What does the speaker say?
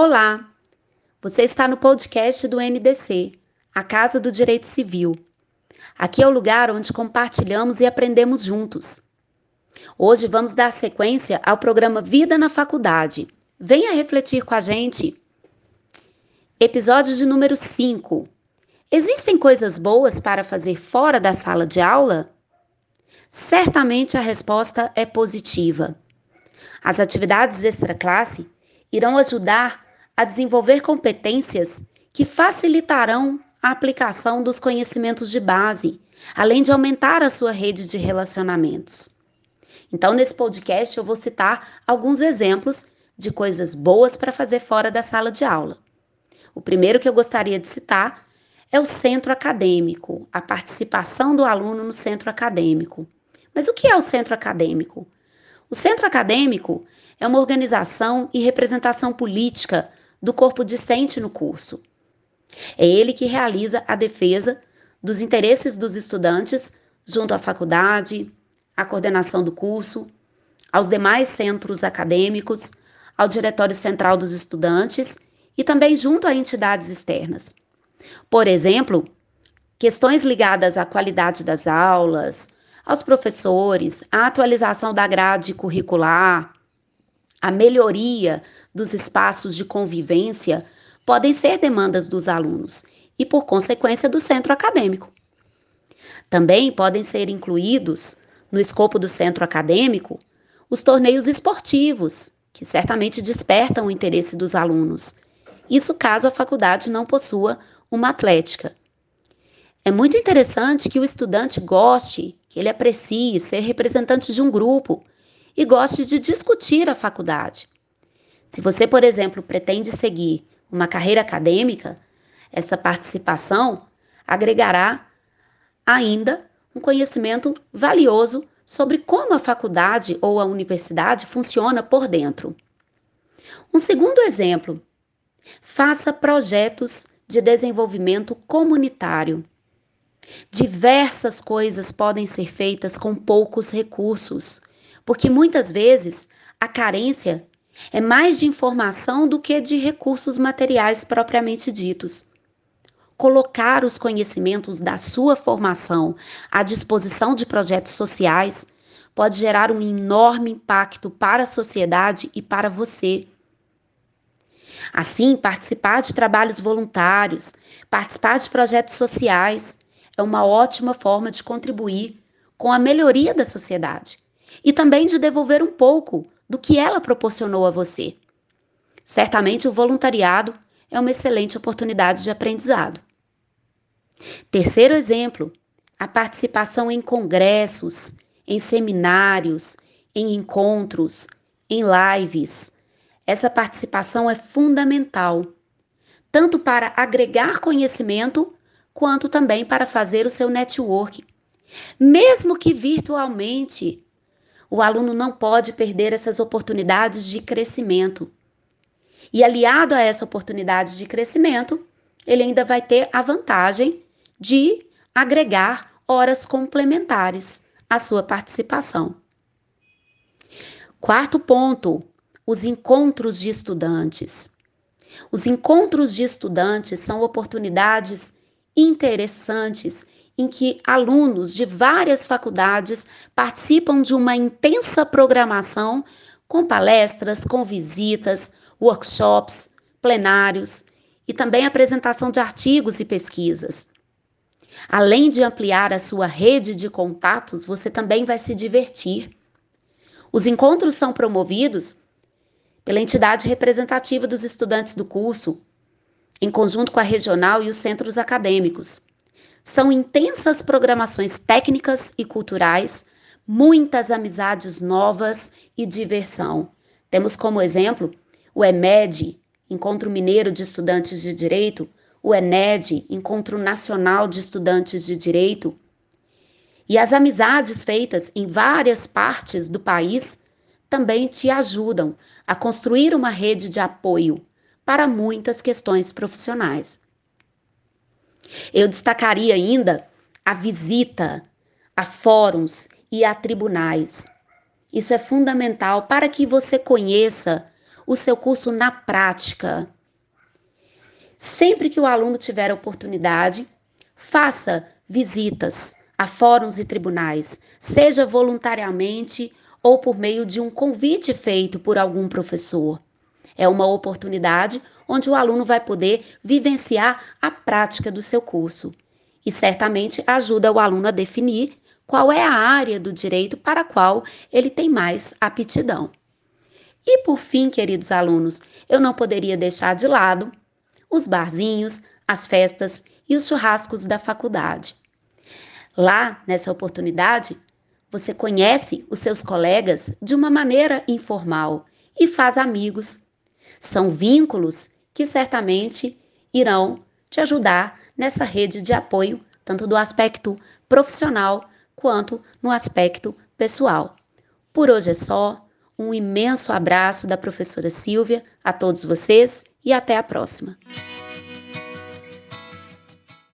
Olá! Você está no podcast do NDC, a Casa do Direito Civil. Aqui é o lugar onde compartilhamos e aprendemos juntos. Hoje vamos dar sequência ao programa Vida na Faculdade. Venha refletir com a gente. Episódio de número 5. Existem coisas boas para fazer fora da sala de aula? Certamente a resposta é positiva. As atividades extra-classe irão ajudar a desenvolver competências que facilitarão a aplicação dos conhecimentos de base, além de aumentar a sua rede de relacionamentos. Então, nesse podcast, eu vou citar alguns exemplos de coisas boas para fazer fora da sala de aula. O primeiro que eu gostaria de citar é o centro acadêmico, a participação do aluno no centro acadêmico. Mas o que é o centro acadêmico? O centro acadêmico é uma organização e representação política do corpo discente no curso. É ele que realiza a defesa dos interesses dos estudantes junto à faculdade, à coordenação do curso, aos demais centros acadêmicos, ao Diretório Central dos Estudantes e também junto a entidades externas. Por exemplo, questões ligadas à qualidade das aulas, aos professores, à atualização da grade curricular, a melhoria dos espaços de convivência podem ser demandas dos alunos e, por consequência, do centro acadêmico. Também podem ser incluídos, no escopo do centro acadêmico, os torneios esportivos, que certamente despertam o interesse dos alunos. Isso caso a faculdade não possua uma atlética. É muito interessante que o estudante goste, que ele aprecie ser representante de um grupo e goste de discutir a faculdade. Se você, por exemplo, pretende seguir uma carreira acadêmica, essa participação agregará ainda um conhecimento valioso sobre como a faculdade ou a universidade funciona por dentro. Um segundo exemplo: faça projetos de desenvolvimento comunitário. Diversas coisas podem ser feitas com poucos recursos porque muitas vezes a carência é mais de informação do que de recursos materiais propriamente ditos. Colocar os conhecimentos da sua formação à disposição de projetos sociais pode gerar um enorme impacto para a sociedade e para você. Assim, participar de trabalhos voluntários, participar de projetos sociais é uma ótima forma de contribuir com a melhoria da sociedade e também de devolver um pouco do que ela proporcionou a você. Certamente o voluntariado é uma excelente oportunidade de aprendizado. Terceiro exemplo, a participação em congressos, em seminários, em encontros, em lives. Essa participação é fundamental, tanto para agregar conhecimento, quanto também para fazer o seu network. Mesmo que virtualmente, o aluno não pode perder essas oportunidades de crescimento. E aliado a essa oportunidade de crescimento, ele ainda vai ter a vantagem de agregar horas complementares à sua participação. Quarto ponto: os encontros de estudantes. Os encontros de estudantes são oportunidades interessantes em que alunos de várias faculdades participam de uma intensa programação com palestras, com visitas, workshops, plenários e também apresentação de artigos e pesquisas. Além de ampliar a sua rede de contatos, você também vai se divertir. Os encontros são promovidos pela entidade representativa dos estudantes do curso, em conjunto com a regional e os centros acadêmicos. São intensas programações técnicas e culturais, muitas amizades novas e diversão. Temos como exemplo o EMED, Encontro Mineiro de Estudantes de Direito, o ENED, Encontro Nacional de Estudantes de Direito. E as amizades feitas em várias partes do país também te ajudam a construir uma rede de apoio para muitas questões profissionais. Eu destacaria ainda a visita a fóruns e a tribunais. Isso é fundamental para que você conheça o seu curso na prática. Sempre que o aluno tiver a oportunidade, faça visitas a fóruns e tribunais, seja voluntariamente ou por meio de um convite feito por algum professor. É uma oportunidade onde o aluno vai poder vivenciar a prática do seu curso e certamente ajuda o aluno a definir qual é a área do direito para a qual ele tem mais aptidão. E por fim, queridos alunos, eu não poderia deixar de lado os barzinhos, as festas e os churrascos da faculdade. Lá, nessa oportunidade, você conhece os seus colegas de uma maneira informal e faz amigos. São vínculos que certamente irão te ajudar nessa rede de apoio, tanto do aspecto profissional quanto no aspecto pessoal. Por hoje é só. Um imenso abraço da professora Silvia a todos vocês e até a próxima.